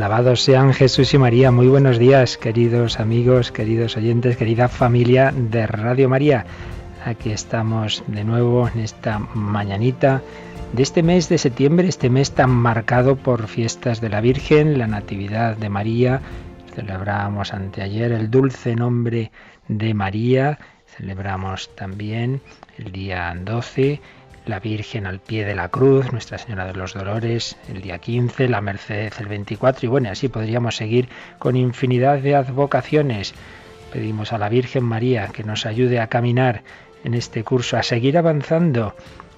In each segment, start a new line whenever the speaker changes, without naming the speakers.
Alabados sean Jesús y María. Muy buenos días, queridos amigos, queridos oyentes, querida familia de Radio María. Aquí estamos de nuevo en esta mañanita de este mes de septiembre, este mes tan marcado por fiestas de la Virgen, la Natividad de María. Celebramos anteayer el dulce nombre de María. Celebramos también el día 12 la Virgen al pie de la cruz, Nuestra Señora de los Dolores el día 15, la Merced el 24 y bueno, así podríamos seguir con infinidad de advocaciones. Pedimos a la Virgen María que nos ayude a caminar en este curso, a seguir avanzando,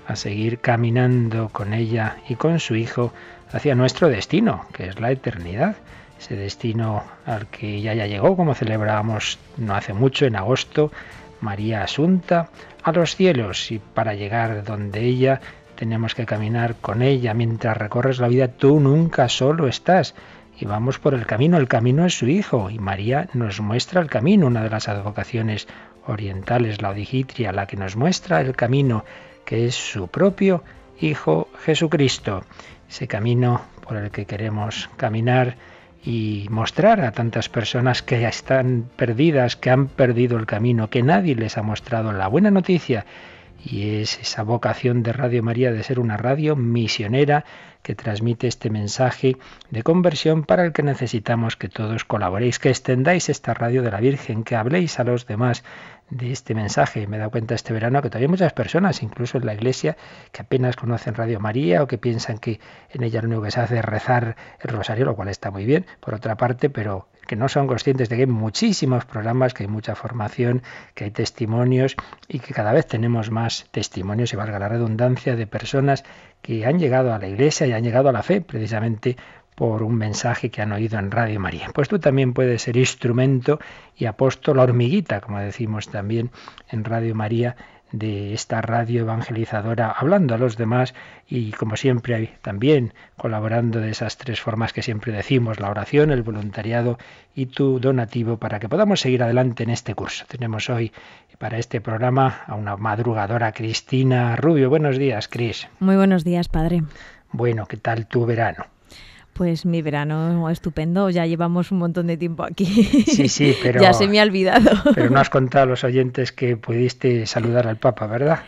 a seguir caminando con ella y con su Hijo hacia nuestro destino, que es la eternidad. Ese destino al que ya ya llegó, como celebrábamos no hace mucho, en agosto, María Asunta, a los cielos y para llegar donde ella tenemos que caminar con ella. Mientras recorres la vida tú nunca solo estás y vamos por el camino. El camino es su Hijo y María nos muestra el camino, una de las advocaciones orientales, la odigitria, la que nos muestra el camino que es su propio Hijo Jesucristo. Ese camino por el que queremos caminar y mostrar a tantas personas que están perdidas, que han perdido el camino, que nadie les ha mostrado la buena noticia. Y es esa vocación de Radio María de ser una radio misionera que transmite este mensaje de conversión para el que necesitamos que todos colaboréis, que extendáis esta radio de la Virgen, que habléis a los demás de este mensaje. Me he dado cuenta este verano que todavía hay muchas personas, incluso en la iglesia, que apenas conocen Radio María o que piensan que en ella lo único que se hace es rezar el rosario, lo cual está muy bien, por otra parte, pero que no son conscientes de que hay muchísimos programas, que hay mucha formación, que hay testimonios y que cada vez tenemos más testimonios, y valga la redundancia, de personas que han llegado a la iglesia y han llegado a la fe precisamente por un mensaje que han oído en Radio María. Pues tú también puedes ser instrumento y apóstol hormiguita, como decimos también en Radio María, de esta radio evangelizadora, hablando a los demás y como siempre también colaborando de esas tres formas que siempre decimos, la oración, el voluntariado y tu donativo para que podamos seguir adelante en este curso. Tenemos hoy para este programa a una madrugadora Cristina Rubio. Buenos días, Cris.
Muy buenos días, padre.
Bueno, ¿qué tal tu verano?
Pues mi verano estupendo, ya llevamos un montón de tiempo aquí.
Sí, sí, pero...
ya se me ha olvidado.
Pero no has contado a los oyentes que pudiste saludar al Papa, ¿verdad?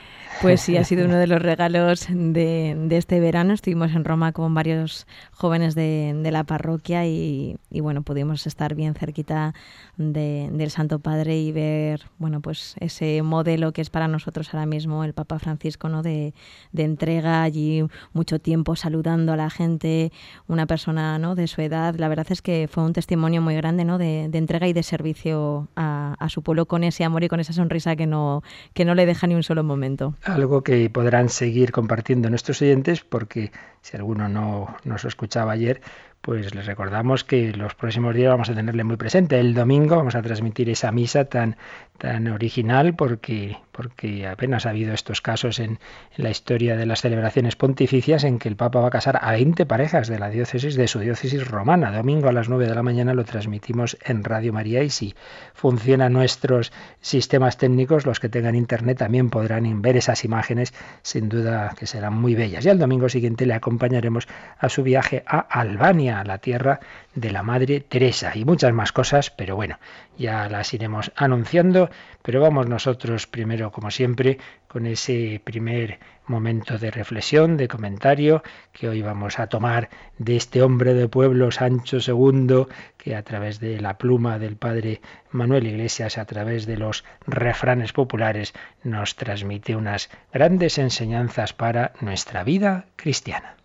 Pues sí, ha sido uno de los regalos de, este verano. Estuvimos en Roma con varios jóvenes de, la parroquia y, bueno, pudimos estar bien cerquita del Santo Padre y ver, bueno, pues ese modelo que es para nosotros ahora mismo el Papa Francisco, ¿no? De, entrega allí mucho tiempo saludando a la gente, una persona, ¿no? De su edad. La verdad es que fue un testimonio muy grande, ¿no? De, entrega y de servicio a, a, su pueblo con ese amor y con esa sonrisa que no, que no le deja ni un solo momento
algo que podrán seguir compartiendo nuestros oyentes porque si alguno no nos escuchaba ayer, pues les recordamos que los próximos días vamos a tenerle muy presente. El domingo vamos a transmitir esa misa tan, tan original porque, porque apenas ha habido estos casos en, la historia de las celebraciones pontificias en que el Papa va a casar a 20 parejas de la diócesis, de su diócesis romana. Domingo a las 9 de la mañana lo transmitimos en Radio María y si funcionan nuestros sistemas técnicos, los que tengan internet también podrán ver esas imágenes, sin duda que serán muy bellas. Y al domingo siguiente le acompañaremos a su viaje a Albania a la tierra de la Madre Teresa y muchas más cosas, pero bueno, ya las iremos anunciando, pero vamos nosotros primero, como siempre, con ese primer momento de reflexión, de comentario, que hoy vamos a tomar de este hombre de pueblo, Sancho II, que a través de la pluma del padre Manuel Iglesias, a través de los refranes populares, nos transmite unas grandes enseñanzas para nuestra vida cristiana.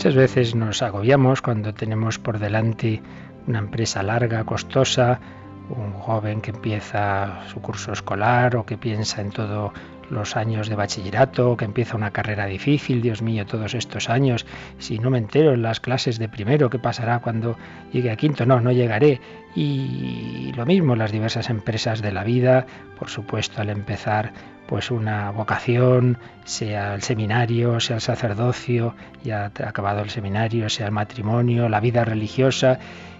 Muchas veces nos agobiamos cuando tenemos por delante una empresa larga, costosa, un joven que empieza su curso escolar o que piensa en todos los años de bachillerato, que empieza una carrera difícil, Dios mío, todos estos años, si no me entero en las clases de primero, ¿qué pasará cuando llegue a quinto? No, no llegaré. Y lo mismo, las diversas empresas de la vida, por supuesto, al empezar pues una vocación, sea el seminario, sea el sacerdocio, ya acabado el seminario, sea el matrimonio, la vida religiosa,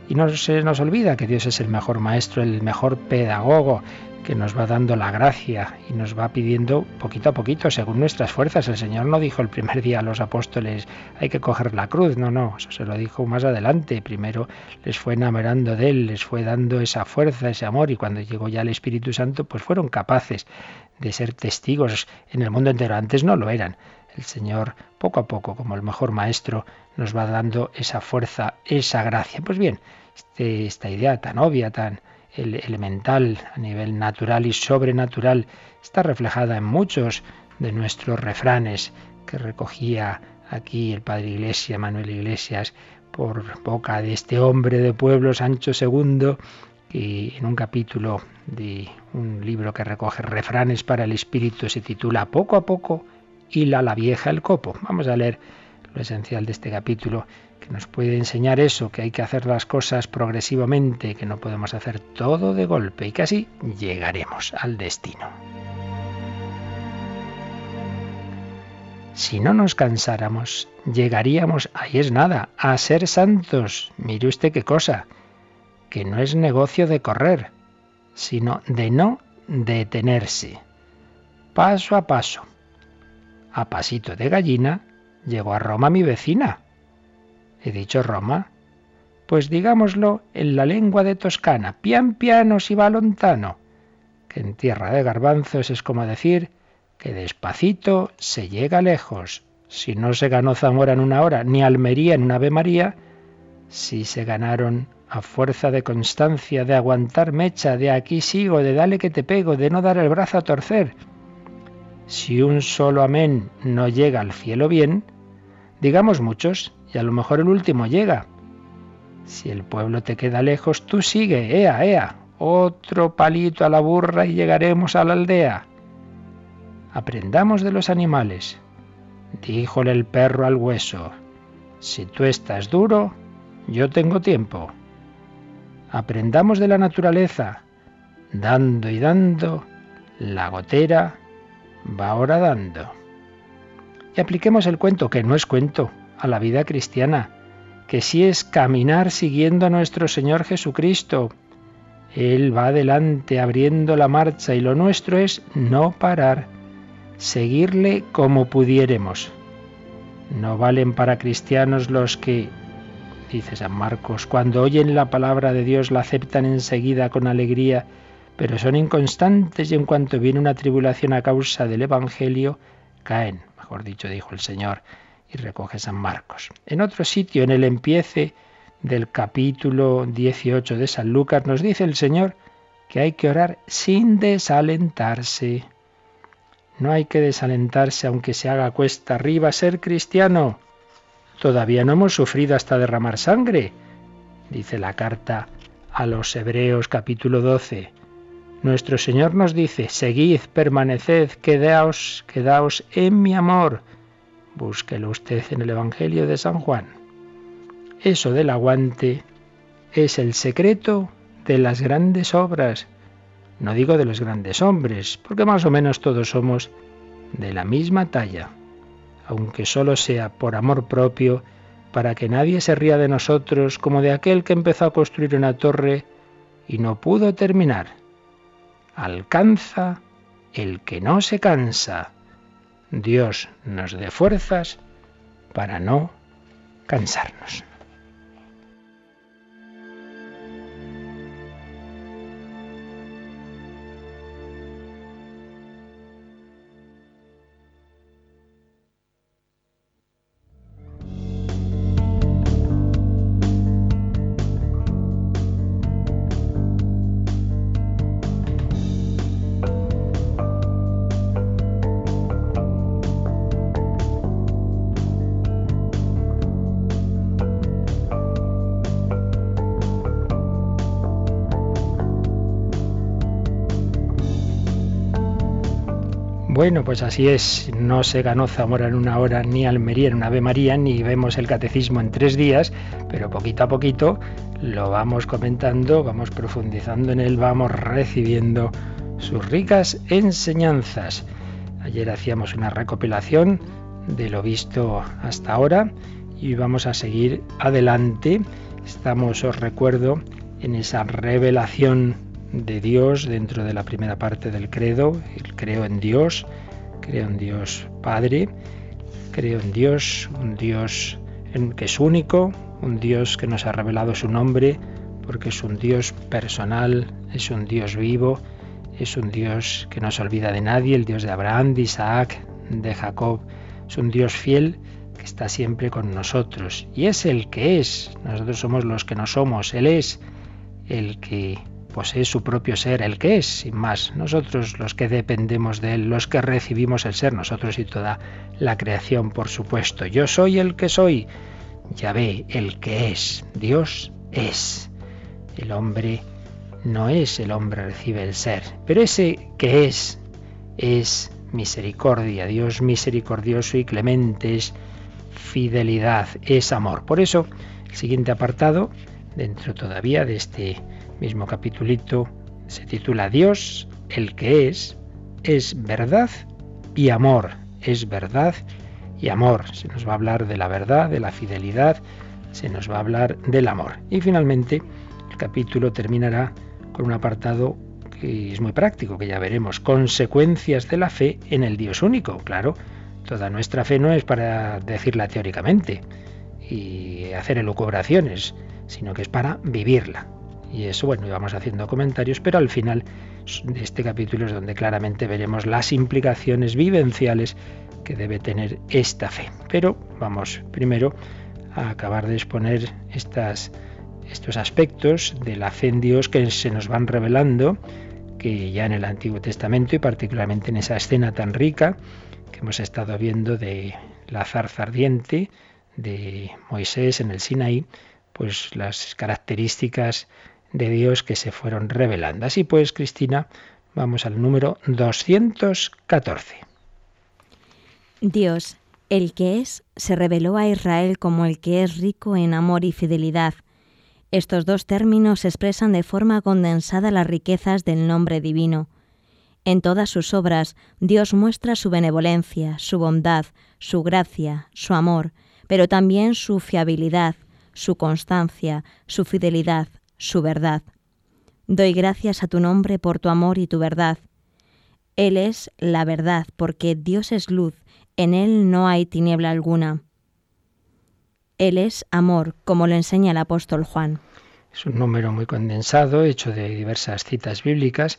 y no se nos olvida que Dios es el mejor maestro, el mejor pedagogo, que nos va dando la gracia y nos va pidiendo poquito a poquito, según nuestras fuerzas. El Señor no dijo el primer día a los apóstoles, hay que coger la cruz, no, no, eso se lo dijo más adelante. Primero les fue enamorando de Él, les fue dando esa fuerza, ese amor, y cuando llegó ya el Espíritu Santo, pues fueron capaces de ser testigos en el mundo entero. Antes no lo eran. El Señor, poco a poco, como el mejor maestro, nos va dando esa fuerza, esa gracia. Pues bien, este, esta idea tan obvia, tan elemental a nivel natural y sobrenatural, está reflejada en muchos de nuestros refranes que recogía aquí el padre Iglesia, Manuel Iglesias, por boca de este hombre de pueblo, Sancho II, y en un capítulo de un libro que recoge refranes para el espíritu se titula Poco a poco hila la vieja el copo. Vamos a leer lo esencial de este capítulo que nos puede enseñar eso, que hay que hacer las cosas progresivamente, que no podemos hacer todo de golpe y que así llegaremos al destino. Si no nos cansáramos, llegaríamos, ahí es nada, a ser santos. Mire usted qué cosa, que no es negocio de correr, sino de no detenerse. Paso a paso, a pasito de gallina, llegó a Roma mi vecina, He dicho Roma. Pues digámoslo en la lengua de Toscana, pian piano si va lontano, que en tierra de garbanzos es como decir que despacito se llega lejos. Si no se ganó Zamora en una hora, ni Almería en una Ave María, si se ganaron a fuerza de constancia, de aguantar mecha, de aquí sigo, de dale que te pego, de no dar el brazo a torcer. Si un solo amén no llega al cielo bien, digamos muchos, y a lo mejor el último llega. Si el pueblo te queda lejos, tú sigue, ea, ea, otro palito a la burra y llegaremos a la aldea. Aprendamos de los animales. Díjole el perro al hueso, si tú estás duro, yo tengo tiempo. Aprendamos de la naturaleza. Dando y dando, la gotera va ahora dando. Y apliquemos el cuento, que no es cuento, a la vida cristiana, que sí es caminar siguiendo a nuestro Señor Jesucristo. Él va adelante abriendo la marcha y lo nuestro es no parar, seguirle como pudiéremos. No valen para cristianos los que, dice San Marcos, cuando oyen la palabra de Dios la aceptan enseguida con alegría, pero son inconstantes y en cuanto viene una tribulación a causa del Evangelio, caen, mejor dicho, dijo el Señor y recoge San Marcos. En otro sitio, en el empiece del capítulo 18 de San Lucas, nos dice el Señor que hay que orar sin desalentarse. No hay que desalentarse aunque se haga cuesta arriba ser cristiano. Todavía no hemos sufrido hasta derramar sangre, dice la carta a los Hebreos capítulo 12. Nuestro Señor nos dice, seguid, permaneced, quedaos, quedaos en mi amor. Búsquelo usted en el Evangelio de San Juan. Eso del aguante es el secreto de las grandes obras. No digo de los grandes hombres, porque más o menos todos somos de la misma talla, aunque solo sea por amor propio, para que nadie se ría de nosotros como de aquel que empezó a construir una torre y no pudo terminar. Alcanza el que no se cansa. Dios nos dé fuerzas para no cansarnos. Bueno, pues así es. No se ganó Zamora en una hora, ni Almería en una Ave María, ni vemos el catecismo en tres días, pero poquito a poquito lo vamos comentando, vamos profundizando en él, vamos recibiendo sus ricas enseñanzas. Ayer hacíamos una recopilación de lo visto hasta ahora y vamos a seguir adelante. Estamos, os recuerdo, en esa revelación de Dios dentro de la primera parte del credo, creo en Dios, creo en Dios Padre, creo en Dios, un Dios que es único, un Dios que nos ha revelado su nombre, porque es un Dios personal, es un Dios vivo, es un Dios que no se olvida de nadie, el Dios de Abraham, de Isaac, de Jacob, es un Dios fiel que está siempre con nosotros. Y es el que es, nosotros somos los que no somos, Él es el que posee su propio ser, el que es, sin más. Nosotros los que dependemos de Él, los que recibimos el ser, nosotros y toda la creación, por supuesto. Yo soy el que soy. Ya ve, el que es. Dios es. El hombre no es, el hombre recibe el ser. Pero ese que es, es misericordia. Dios misericordioso y clemente es fidelidad, es amor. Por eso, el siguiente apartado, dentro todavía de este mismo capitulito se titula Dios, el que es, es verdad y amor. Es verdad y amor. Se nos va a hablar de la verdad, de la fidelidad, se nos va a hablar del amor. Y finalmente el capítulo terminará con un apartado que es muy práctico, que ya veremos, consecuencias de la fe en el Dios único. Claro, toda nuestra fe no es para decirla teóricamente y hacer elucubraciones, sino que es para vivirla. Y eso, bueno, íbamos haciendo comentarios, pero al final de este capítulo es donde claramente veremos las implicaciones vivenciales que debe tener esta fe. Pero vamos primero a acabar de exponer estas, estos aspectos de la fe en Dios que se nos van revelando, que ya en el Antiguo Testamento y particularmente en esa escena tan rica que hemos estado viendo de la zarza ardiente de Moisés en el Sinaí, pues las características de Dios que se fueron revelando. Así pues, Cristina, vamos al número 214.
Dios, el que es, se reveló a Israel como el que es rico en amor y fidelidad. Estos dos términos expresan de forma condensada las riquezas del nombre divino. En todas sus obras, Dios muestra su benevolencia, su bondad, su gracia, su amor, pero también su fiabilidad, su constancia, su fidelidad, su verdad. Doy gracias a tu nombre por tu amor y tu verdad. Él es la verdad, porque Dios es luz, en Él no hay tiniebla alguna. Él es amor, como lo enseña el apóstol Juan.
Es un número muy condensado, hecho de diversas citas bíblicas,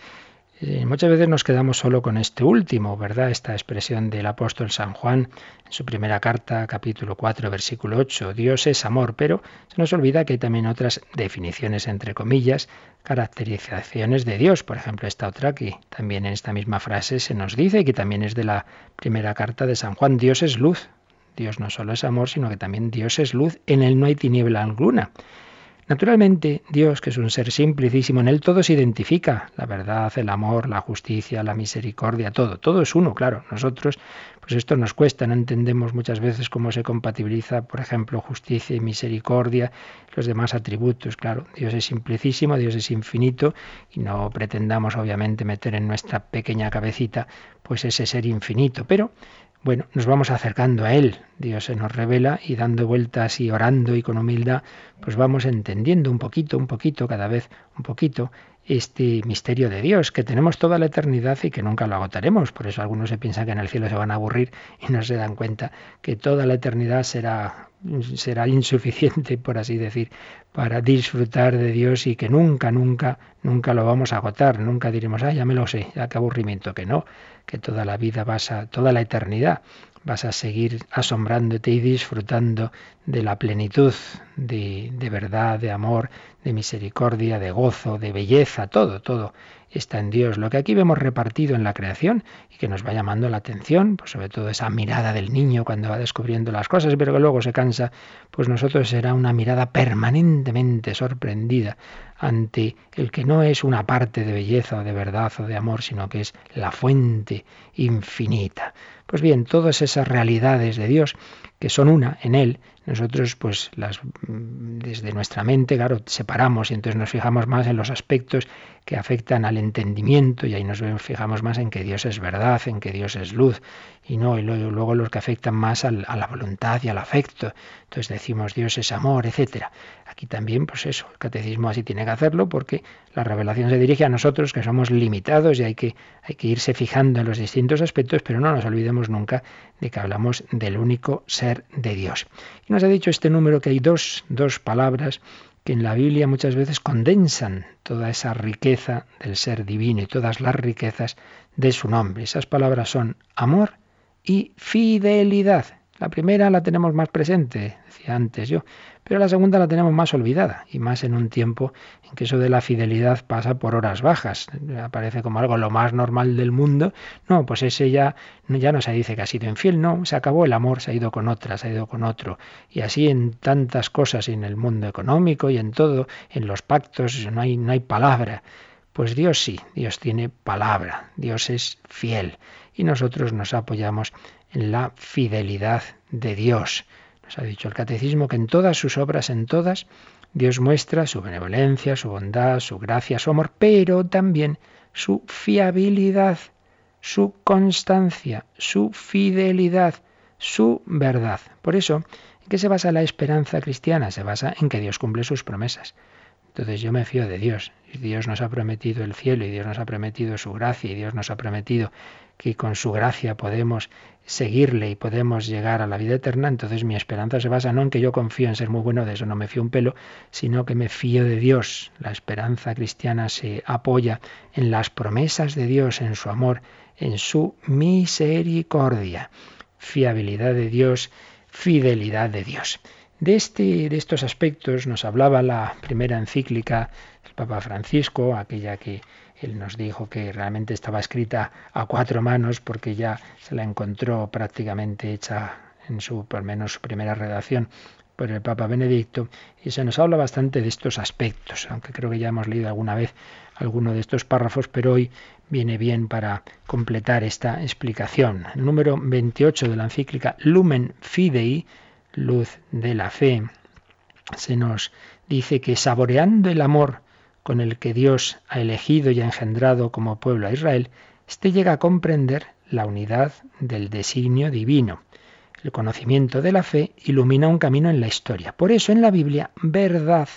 eh, muchas veces nos quedamos solo con este último, ¿verdad? Esta expresión del apóstol San Juan en su primera carta, capítulo 4, versículo 8, Dios es amor, pero se nos olvida que hay también otras definiciones, entre comillas, caracterizaciones de Dios. Por ejemplo, esta otra que también en esta misma frase se nos dice, que también es de la primera carta de San Juan, Dios es luz. Dios no solo es amor, sino que también Dios es luz, en Él no hay tiniebla alguna. Naturalmente, Dios, que es un ser simplicísimo, en Él todo se identifica, la verdad, el amor, la justicia, la misericordia, todo, todo es uno, claro. Nosotros, pues esto nos cuesta, no entendemos muchas veces cómo se compatibiliza, por ejemplo, justicia y misericordia, los demás atributos, claro. Dios es simplicísimo, Dios es infinito y no pretendamos obviamente meter en nuestra pequeña cabecita pues ese ser infinito, pero bueno, nos vamos acercando a Él, Dios se nos revela y dando vueltas y orando y con humildad, pues vamos entendiendo un poquito, un poquito, cada vez un poquito, este misterio de Dios, que tenemos toda la eternidad y que nunca lo agotaremos. Por eso algunos se piensan que en el cielo se van a aburrir y no se dan cuenta que toda la eternidad será, será insuficiente, por así decir, para disfrutar de Dios y que nunca, nunca, nunca lo vamos a agotar. Nunca diremos, ah, ya me lo sé, ya qué aburrimiento, que no que toda la vida vas a, toda la eternidad vas a seguir asombrándote y disfrutando de la plenitud de, de, verdad, de amor, de misericordia, de gozo, de belleza, todo, todo está en Dios. Lo que aquí vemos repartido en la creación y que nos va llamando la atención, pues sobre todo esa mirada del niño cuando va descubriendo las cosas, pero que luego se cansa, pues nosotros será una mirada permanentemente sorprendida ante el que no es una parte de belleza o de verdad o de amor, sino que es la fuente infinita. Pues bien, todas esas realidades de Dios que son una en Él, nosotros pues las mm, desde nuestra mente, claro, separamos y entonces nos fijamos más en los aspectos que afectan al entendimiento y ahí nos fijamos más en que Dios es verdad, en que Dios es luz y no y luego, los que afectan más a la voluntad y al afecto. Entonces decimos Dios es amor, etcétera. Aquí también pues eso, el catecismo así tiene que hacerlo porque la revelación se dirige a nosotros que somos limitados y hay que hay que irse fijando en los distintos aspectos, pero no nos olvidemos nunca de que hablamos del único ser de Dios. Y nos ha dicho este número que hay dos, dos palabras que en la Biblia muchas veces condensan toda esa riqueza del ser divino y todas las riquezas de su nombre. Esas palabras son amor y fidelidad. La primera la tenemos más presente, decía antes yo, pero la segunda la tenemos más olvidada, y más en un tiempo en que eso de la fidelidad pasa por horas bajas, aparece como algo lo más normal del mundo. No, pues ese ya, ya no se dice que ha sido infiel, no, se acabó el amor, se ha ido con otra, se ha ido con otro. Y así en tantas cosas, en el mundo económico y en todo, en los pactos, no hay, no hay palabra. Pues Dios sí, Dios tiene palabra, Dios es fiel y nosotros nos apoyamos en la fidelidad de Dios. Nos ha dicho el catecismo que en todas sus obras, en todas, Dios muestra su benevolencia, su bondad, su gracia, su amor, pero también su fiabilidad, su constancia, su fidelidad, su verdad. Por eso, ¿en qué se basa la esperanza cristiana? Se basa en que Dios cumple sus promesas. Entonces yo me fío de Dios. Dios nos ha prometido el cielo y Dios nos ha prometido su gracia y Dios nos ha prometido que con su gracia podemos seguirle y podemos llegar a la vida eterna, entonces mi esperanza se basa no en que yo confío en ser muy bueno, de eso no me fío un pelo, sino que me fío de Dios. La esperanza cristiana se apoya en las promesas de Dios, en su amor, en su misericordia. Fiabilidad de Dios, fidelidad de Dios. De, este, de estos aspectos nos hablaba la primera encíclica del Papa Francisco, aquella que él nos dijo que realmente estaba escrita a cuatro manos porque ya se la encontró prácticamente hecha en su, por menos, su primera redacción por el Papa Benedicto, y se nos habla bastante de estos aspectos, aunque creo que ya hemos leído alguna vez alguno de estos párrafos, pero hoy viene bien para completar esta explicación. El número 28 de la encíclica Lumen Fidei, luz de la fe, se nos dice que saboreando el amor con el que Dios ha elegido y ha engendrado como pueblo a Israel, éste llega a comprender la unidad del designio divino. El conocimiento de la fe ilumina un camino en la historia. Por eso en la Biblia verdad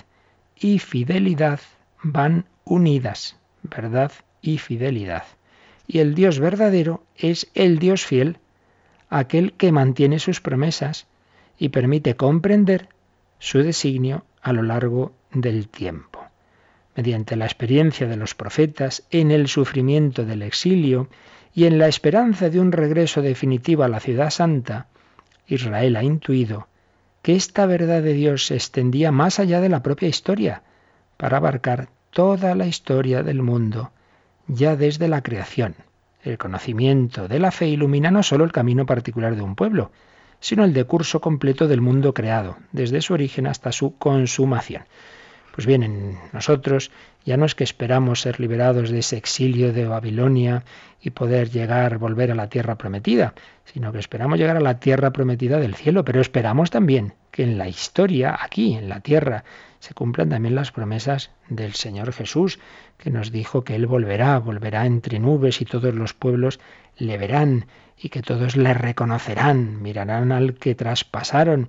y fidelidad van unidas. Verdad y fidelidad. Y el Dios verdadero es el Dios fiel, aquel que mantiene sus promesas y permite comprender su designio a lo largo del tiempo mediante la experiencia de los profetas, en el sufrimiento del exilio y en la esperanza de un regreso definitivo a la ciudad santa, Israel ha intuido que esta verdad de Dios se extendía más allá de la propia historia, para abarcar toda la historia del mundo, ya desde la creación. El conocimiento de la fe ilumina no solo el camino particular de un pueblo, sino el decurso completo del mundo creado, desde su origen hasta su consumación. Pues bien, en nosotros ya no es que esperamos ser liberados de ese exilio de Babilonia y poder llegar, volver a la tierra prometida, sino que esperamos llegar a la tierra prometida del cielo, pero esperamos también que en la historia, aquí, en la tierra, se cumplan también las promesas del Señor Jesús, que nos dijo que Él volverá, volverá entre nubes y todos los pueblos le verán y que todos le reconocerán, mirarán al que traspasaron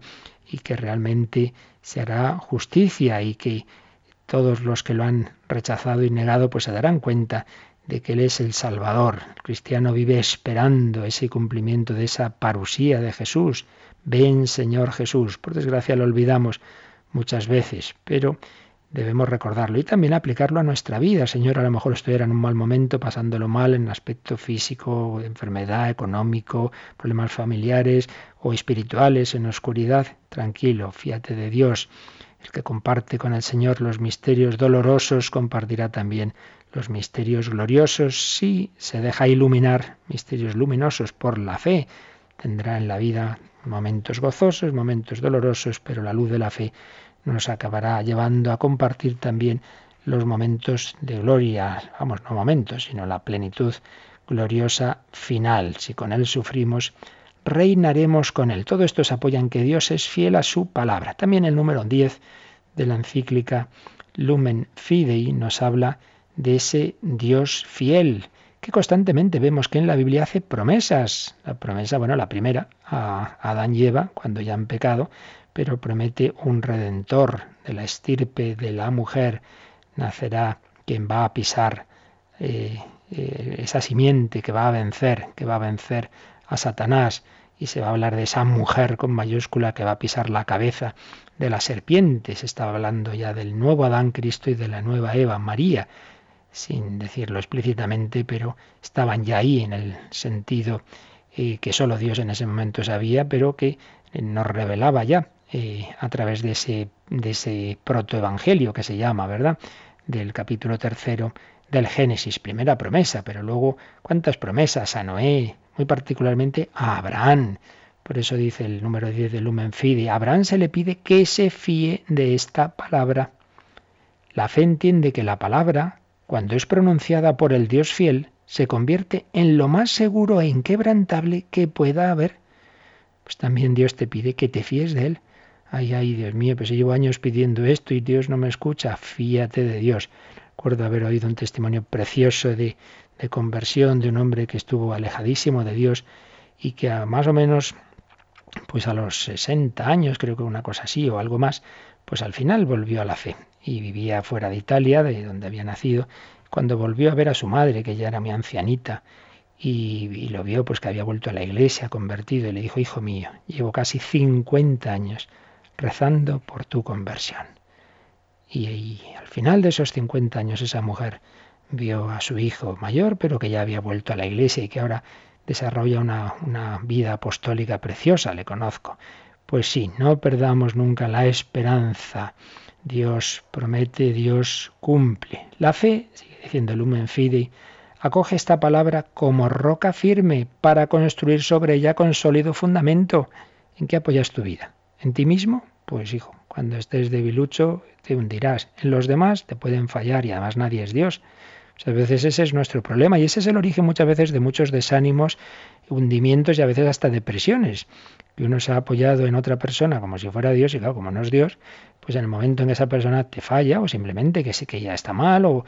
y que realmente se hará justicia y que todos los que lo han rechazado y negado pues se darán cuenta de que Él es el Salvador. El cristiano vive esperando ese cumplimiento de esa parusía de Jesús. Ven, Señor Jesús. Por desgracia lo olvidamos muchas veces, pero debemos recordarlo y también aplicarlo a nuestra vida. Señor, a lo mejor estuviera en un mal momento, pasándolo mal en aspecto físico, enfermedad, económico, problemas familiares o espirituales, en oscuridad. Tranquilo, fíate de Dios. El que comparte con el Señor los misterios dolorosos compartirá también los misterios gloriosos, si se deja iluminar, misterios luminosos por la fe, tendrá en la vida momentos gozosos, momentos dolorosos, pero la luz de la fe nos acabará llevando a compartir también los momentos de gloria, vamos, no momentos, sino la plenitud gloriosa final. Si con Él sufrimos, reinaremos con Él. Todo esto se apoya en que Dios es fiel a su palabra. También el número 10 de la encíclica Lumen Fidei nos habla de ese Dios fiel, que constantemente vemos que en la Biblia hace promesas. La promesa, bueno, la primera a Adán y Eva, cuando ya han pecado, pero promete un redentor de la estirpe de la mujer. Nacerá quien va a pisar eh, eh, esa simiente que va a vencer, que va a vencer a Satanás. Y se va a hablar de esa mujer con mayúscula que va a pisar la cabeza de la serpiente. Se estaba hablando ya del nuevo Adán Cristo y de la nueva Eva María, sin decirlo explícitamente, pero estaban ya ahí en el sentido eh, que solo Dios en ese momento sabía, pero que nos revelaba ya eh, a través de ese, de ese protoevangelio que se llama, ¿verdad? Del capítulo tercero del Génesis, primera promesa, pero luego cuántas promesas a Noé, muy particularmente a Abraham. Por eso dice el número 10 del Lumen Fide, a Abraham se le pide que se fíe de esta palabra. La fe entiende que la palabra, cuando es pronunciada por el Dios fiel, se convierte en lo más seguro e inquebrantable que pueda haber. Pues también Dios te pide que te fíes de Él. Ay, ay, Dios mío, pues llevo años pidiendo esto y Dios no me escucha. Fíate de Dios. Recuerdo haber oído un testimonio precioso de, de conversión de un hombre que estuvo alejadísimo de Dios y que a más o menos, pues a los 60 años, creo que una cosa así o algo más, pues al final volvió a la fe y vivía fuera de Italia, de donde había nacido, cuando volvió a ver a su madre, que ya era mi ancianita, y, y, lo vio pues que había vuelto a la iglesia, convertido, y le dijo, hijo mío, llevo casi 50 años rezando por tu conversión. Y, al final de esos 50 años esa mujer vio a su hijo mayor, pero que ya había vuelto a la iglesia y que ahora desarrolla una, vida apostólica preciosa, le conozco. Pues sí, no perdamos nunca la esperanza. Dios promete, Dios cumple. La fe, sigue diciendo Lumen Fidei, acoge esta palabra como roca firme para construir sobre ella con sólido fundamento. ¿En qué apoyas tu vida? ¿En ti mismo? Pues hijo, cuando estés debilucho te hundirás. En los demás te pueden fallar y además nadie es Dios. Muchas veces ese es nuestro problema y ese es el origen muchas veces de muchos desánimos, hundimientos y a veces hasta depresiones. Que uno se ha apoyado en otra persona como si fuera Dios y claro, como no es Dios, pues en el momento en que esa persona te falla o simplemente que, que ya está mal o,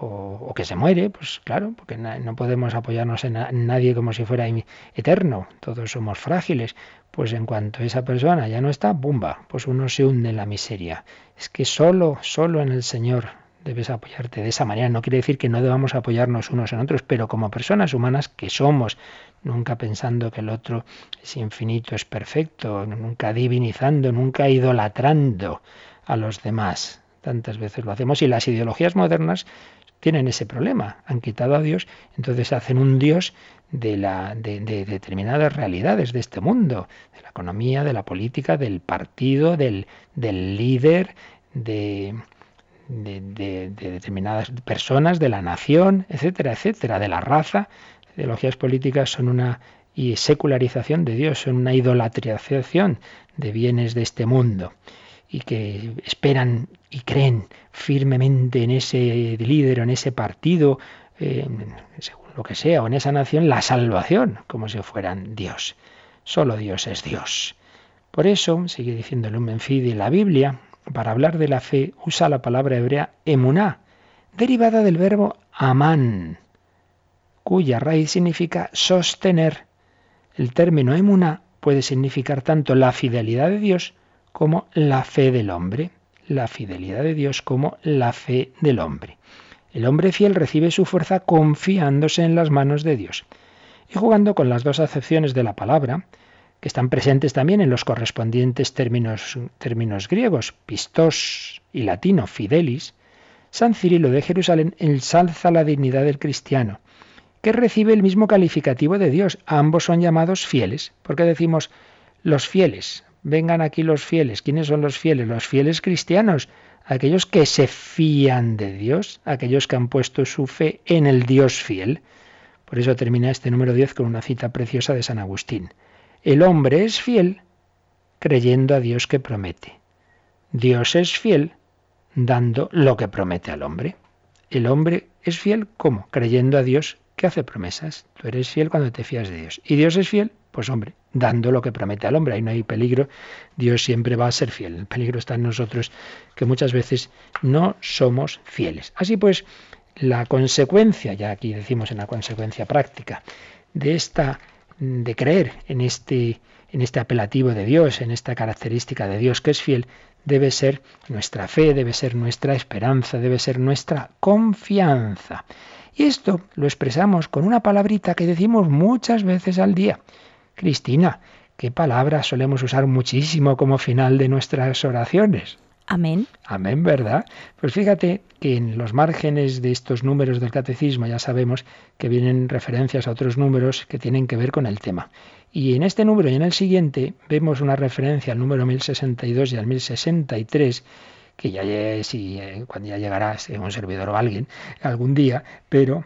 o, que se muere, pues claro, porque no podemos apoyarnos en, nadie como si fuera eterno, todos somos frágiles, pues en cuanto esa persona ya no está, ¡bumba! Pues uno se hunde en la miseria. Es que solo, solo en el Señor debes apoyarte de esa manera. No quiere decir que no debamos apoyarnos unos en otros, pero como personas humanas que somos, nunca pensando que el otro es infinito, es perfecto, nunca divinizando, nunca idolatrando a los demás. Tantas veces lo hacemos y las ideologías modernas tienen ese problema. Han quitado a Dios, entonces hacen un Dios de, la, de, determinadas realidades de este mundo, de la economía, de la política, del partido, del, líder, de, de, determinadas personas, de la nación, etcétera, etcétera, de la raza. Ideologías políticas son una secularización de Dios, son una idolatrización de bienes de este mundo y que esperan y creen firmemente en ese líder en ese partido, según lo que sea, o en esa nación, la salvación, como si fueran Dios. Solo Dios es Dios. Por eso, sigue diciendo el Lumen Fide, la Biblia, para hablar de la fe, usa la palabra hebrea emuná, derivada del verbo amán, cuya raíz significa sostener. El término emuná puede significar tanto la fidelidad de Dios como la fe del hombre, la fidelidad de Dios como la fe del hombre. El hombre fiel recibe su fuerza confiándose en las manos de Dios. Y jugando con las dos acepciones de la palabra, que están presentes también en los correspondientes términos, términos griegos, pistos y latino, fidelis, San Cirilo de Jerusalén ensalza la dignidad del cristiano, que recibe el mismo calificativo de Dios. Ambos son llamados fieles. porque decimos los fieles? Vengan aquí los fieles. ¿Quiénes son los fieles? Los fieles cristianos, aquellos que se fían de Dios, aquellos que han puesto su fe en el Dios fiel. Por eso termina este número 10 con una cita preciosa de San Agustín. El hombre es fiel creyendo a Dios que promete. Dios es fiel dando lo que promete al hombre. El hombre es fiel ¿cómo? Creyendo a Dios que hace promesas. Tú eres fiel cuando te fías de Dios. ¿Y Dios es fiel? Pues hombre, dando lo que promete al hombre. Ahí no hay peligro. Dios siempre va a ser fiel. El peligro está en nosotros que muchas veces no somos fieles. Así pues, la consecuencia, ya aquí decimos en la consecuencia práctica, de esta de creer en este en este apelativo de Dios, en esta característica de Dios que es fiel, debe ser nuestra fe, debe ser nuestra esperanza, debe ser nuestra confianza. Y esto lo expresamos con una palabrita que decimos muchas veces al día. Cristina, ¿qué palabra solemos usar muchísimo como final de nuestras oraciones?
Amén.
Amén, ¿verdad? Pues fíjate que en los márgenes de estos números del catecismo ya sabemos que vienen referencias a otros números que tienen que ver con el tema. Y en este número y en el siguiente vemos una referencia al número 1062 y al 1063 que ya si eh, cuando ya llegará un servidor o alguien algún día, pero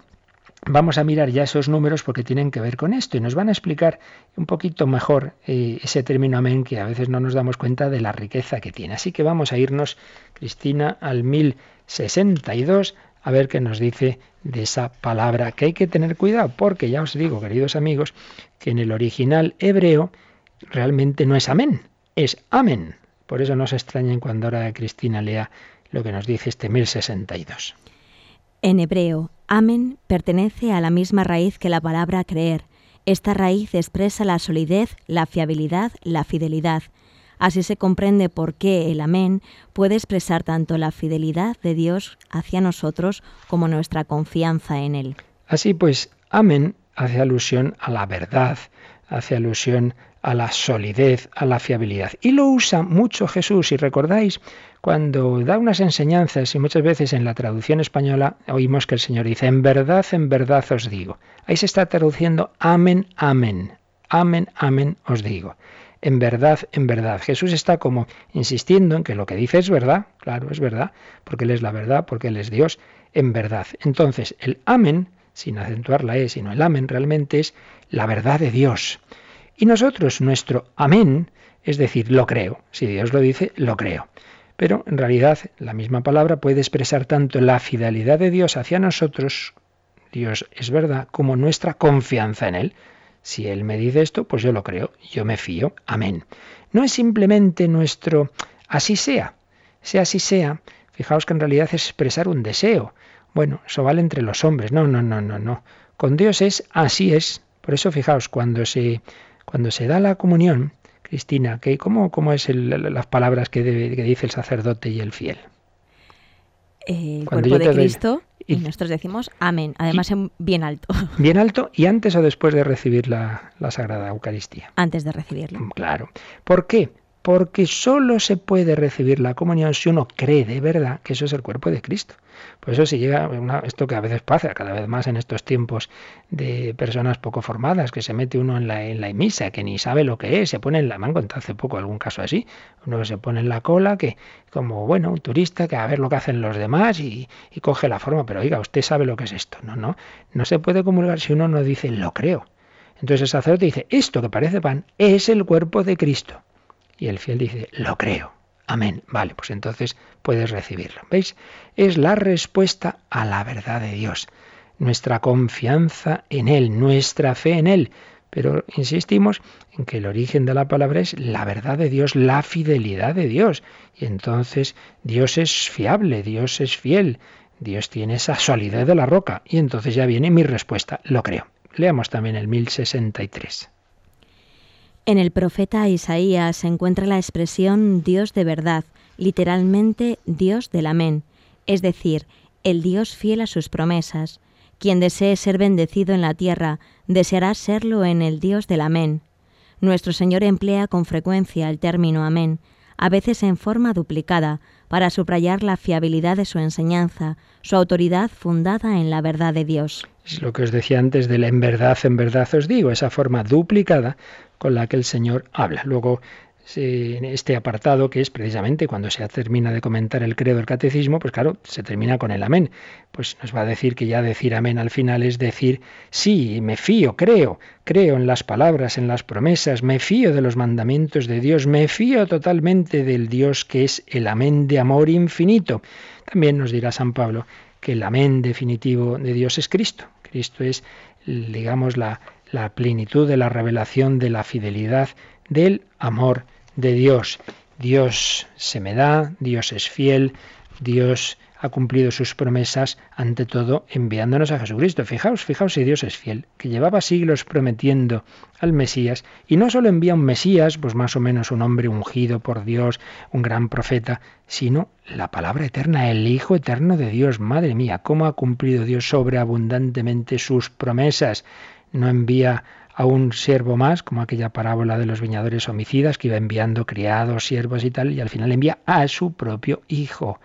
vamos a mirar ya esos números porque tienen que ver con esto y nos van a explicar un poquito mejor eh, ese término amén que a veces no nos damos cuenta de la riqueza que tiene. Así que vamos a irnos, Cristina, al 1062 a ver qué nos dice de esa palabra, que hay que tener cuidado, porque ya os digo, queridos amigos, que en el original hebreo realmente no es amén, es amén. Por eso no se extrañen cuando ahora Cristina lea lo que nos dice este 1062.
En hebreo, amén pertenece a la misma raíz que la palabra creer. Esta raíz expresa la solidez, la fiabilidad, la fidelidad. Así se comprende por qué el amén puede expresar tanto la fidelidad de Dios hacia nosotros como nuestra confianza en Él.
Así pues, amén hace alusión a la verdad, hace alusión a la solidez, a la fiabilidad. Y lo usa mucho Jesús, si recordáis, cuando da unas enseñanzas, y muchas veces en la traducción española oímos que el Señor dice, en verdad, en verdad os digo. Ahí se está traduciendo amén, amén, amén, amén os digo en verdad, en verdad. Jesús está como insistiendo en que lo que dice es verdad, claro, es verdad, porque Él es la verdad, porque Él es Dios, en verdad. Entonces, el amén, sin acentuar la E, sino el amén, realmente es la verdad de Dios. Y nosotros, nuestro amén, es decir, lo creo. Si Dios lo dice, lo creo. Pero en realidad la misma palabra puede expresar tanto la fidelidad de Dios hacia nosotros, Dios es verdad, como nuestra confianza en Él. Si Él me dice esto, pues yo lo creo, yo me fío. Amén. No es simplemente nuestro así sea, sea así sea. Fijaos que en realidad es expresar un deseo. Bueno, eso vale entre los hombres. No, no, no, no, no. Con Dios es así es. Por eso fijaos, cuando se, cuando se da la comunión, Cristina, ¿cómo, cómo es las palabras que, que dice el sacerdote y el fiel?
El cuerpo de Cristo y, nosotros decimos amén, además en bien alto.
Bien alto y antes o después de recibir la, la Sagrada Eucaristía.
Antes de recibirla.
Claro. ¿Por qué? Porque solo se puede recibir la comunión si uno cree de verdad que eso es el cuerpo de Cristo. Por eso si llega esto que a veces pasa, cada vez más en estos tiempos de personas poco formadas, que se mete uno en la, en la misa, que ni sabe lo que es, se pone en la, mano, hace poco algún caso así, uno se pone en la cola, que como, bueno, un turista, que a ver lo que hacen los demás y, y coge la forma, pero oiga, usted sabe lo que es esto. No, no, no se puede comulgar si uno no dice lo creo. Entonces el sacerdote dice, esto que parece pan es el cuerpo de Cristo. Y el fiel dice, lo creo. Amén. Vale, pues entonces puedes recibirlo. ¿Veis? Es la respuesta a la verdad de Dios. Nuestra confianza en Él, nuestra fe en Él. Pero insistimos en que el origen de la palabra es la verdad de Dios, la fidelidad de Dios. Y entonces Dios es fiable, Dios es fiel, Dios tiene esa solidez de la roca. Y entonces ya viene mi respuesta, lo creo. Leamos también el 1063.
En el profeta Isaías se encuentra la expresión Dios de verdad, literalmente Dios del amén, es decir, el Dios fiel a sus promesas. Quien desee ser bendecido en la tierra, deseará serlo en el Dios del amén. Nuestro Señor emplea con frecuencia el término amén, a veces en forma duplicada, para subrayar la fiabilidad de su enseñanza, su autoridad fundada en la verdad de Dios.
Es lo que os decía antes del en verdad, en verdad os digo, esa forma duplicada con la que el Señor habla. Luego este apartado, que es precisamente cuando se termina de comentar el credo del catecismo, pues claro, se termina con el amén. Pues nos va a decir que ya decir amén al final es decir, sí, me fío, creo, creo en las palabras, en las promesas, me fío de los mandamientos de Dios, me fío totalmente del Dios que es el amén de amor infinito. También nos dirá San Pablo que el amén definitivo de Dios es Cristo. Cristo es, digamos, la, la plenitud de la revelación de la fidelidad del amor de Dios. Dios se me da, Dios es fiel, Dios ha cumplido sus promesas, ante todo enviándonos a Jesucristo. Fijaos, fijaos si Dios es fiel, que llevaba siglos prometiendo al Mesías, y no solo envía un Mesías, pues más o menos un hombre ungido por Dios, un gran profeta, sino la palabra eterna, el Hijo eterno de Dios. Madre mía, cómo ha cumplido Dios sobreabundantemente sus promesas. No envía a un siervo más, como aquella parábola de los viñadores homicidas que iba enviando criados, siervos y tal, y al final envía a su propio hijo.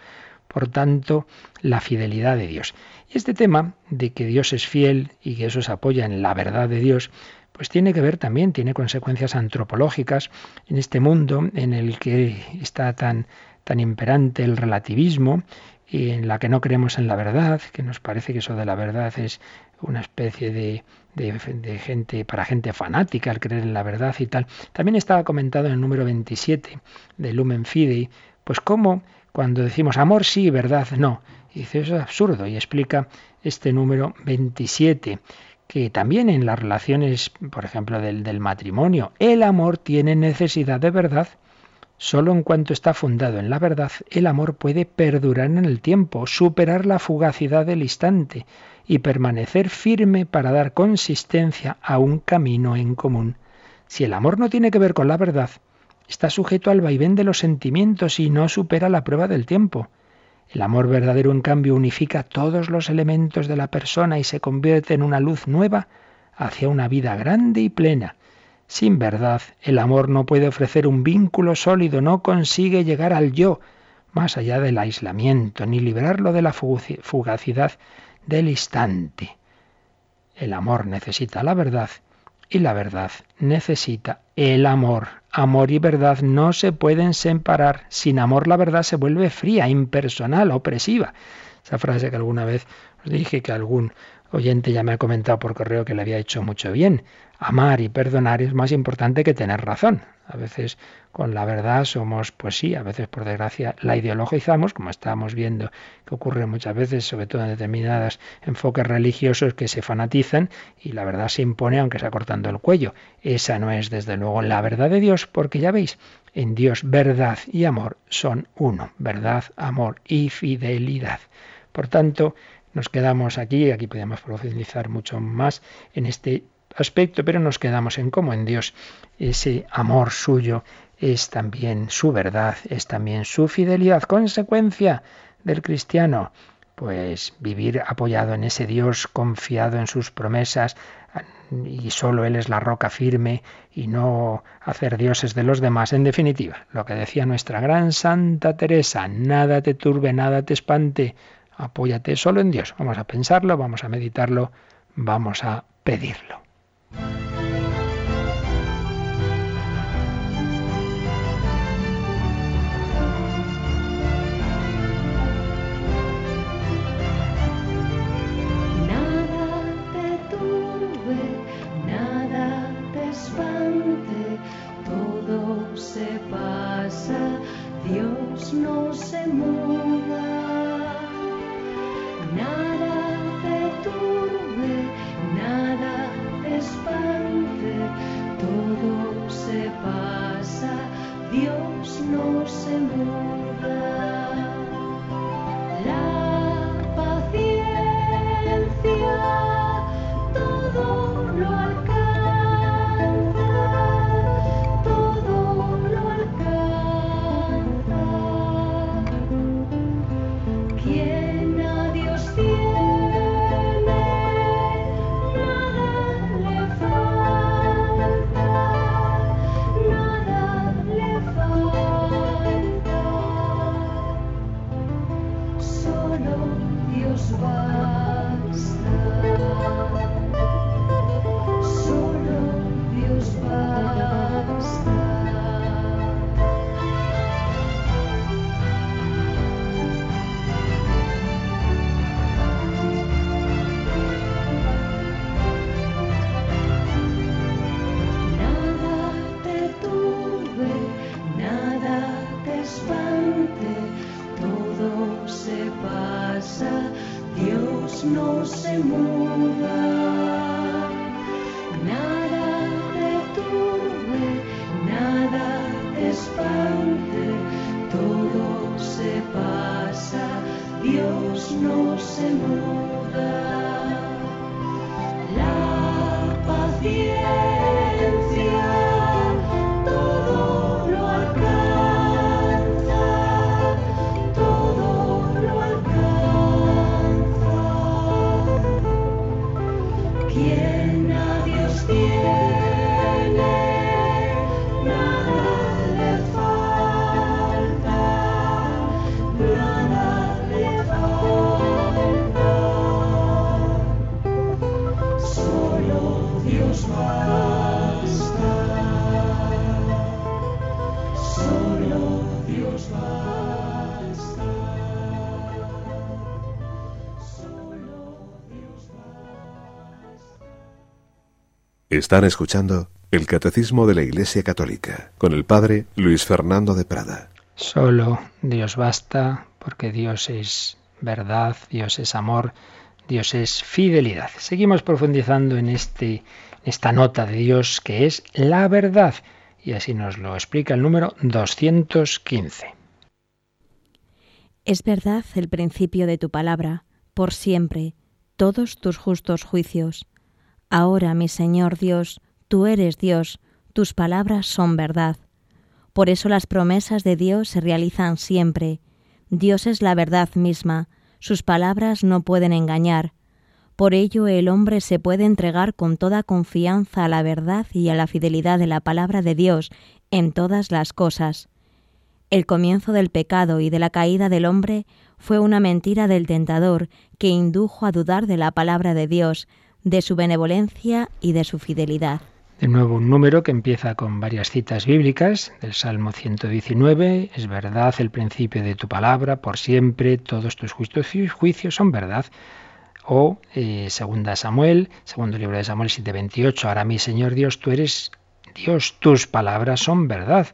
Por tanto, la fidelidad de Dios. Y este tema de que Dios es fiel y que eso se apoya en la verdad de Dios, pues tiene que ver también, tiene consecuencias antropológicas en este mundo en el que está tan, tan imperante el relativismo y en la que no creemos en la verdad, que nos parece que eso de la verdad es una especie de, de, gente, para gente fanática, al creer en la verdad y tal. También estaba comentado en el número 27 de Lumen Fidei, pues cómo cuando decimos amor sí, verdad no. Y dice, eso es absurdo y explica este número 27 que también en las relaciones, por ejemplo, del, del matrimonio, el amor tiene necesidad de verdad. Solo en cuanto está fundado en la verdad, el amor puede perdurar en el tiempo, superar la fugacidad del instante y permanecer firme para dar consistencia a un camino en común. Si el amor no tiene que ver con la verdad, está sujeto al vaivén de los sentimientos y no supera la prueba del tiempo. El amor verdadero, en cambio, unifica todos los elementos de la persona y se convierte en una luz nueva hacia una vida grande y plena. Sin verdad, el amor no puede ofrecer un vínculo sólido, no consigue llegar al yo, más allá del aislamiento, ni librarlo de la fugacidad del instante. El amor necesita la verdad y la verdad necesita el amor. Amor y verdad no se pueden separar. Sin amor la verdad se vuelve fría, impersonal, opresiva. Esa frase que alguna vez os dije que algún oyente ya me ha comentado por correo que le había hecho mucho bien. Amar y perdonar es más importante que tener razón. A veces con la verdad somos, pues sí, a veces por desgracia la ideologizamos, como estamos viendo que ocurre muchas veces, sobre todo en determinados enfoques religiosos que se fanatizan y la verdad se impone aunque sea cortando el cuello. Esa no es desde luego la verdad de Dios, porque ya veis, en Dios verdad y amor son uno, verdad, amor y fidelidad. Por tanto, nos quedamos aquí, aquí podemos profundizar mucho más en este aspecto, pero nos quedamos en cómo en Dios ese amor suyo es también su verdad, es también su fidelidad, consecuencia del cristiano. Pues vivir apoyado en ese Dios, confiado en sus promesas, y solo Él es la roca firme y no hacer dioses de los demás. En definitiva, lo que decía nuestra gran Santa Teresa, nada te turbe, nada te espante, Apóyate solo en Dios. Vamos a pensarlo, vamos a meditarlo, vamos a pedirlo. se pasa, Dios no se muda.
Están escuchando el Catecismo de la Iglesia Católica con el Padre Luis Fernando de Prada.
Solo Dios basta porque Dios es verdad, Dios es amor, Dios es fidelidad. Seguimos profundizando en este, esta nota de Dios que es la verdad y así nos lo explica el número 215.
Es verdad el principio de tu palabra, por siempre, todos tus justos juicios Ahora, mi Señor Dios, tú eres Dios, tus palabras son verdad. Por eso las promesas de Dios se realizan siempre. Dios es la verdad misma, sus palabras no pueden engañar. Por ello el hombre se puede entregar con toda confianza a la verdad y a la fidelidad de la palabra de Dios en todas las cosas. El comienzo del pecado y de la caída del hombre fue una mentira del tentador que indujo a dudar de la palabra de Dios, de su benevolencia y de su fidelidad.
De nuevo un número que empieza con varias citas bíblicas del Salmo 119, es verdad el principio de tu palabra, por siempre todos tus juicios son verdad. O eh, segunda Samuel, segundo libro de Samuel 7:28, ahora mi Señor Dios, tú eres Dios, tus palabras son verdad.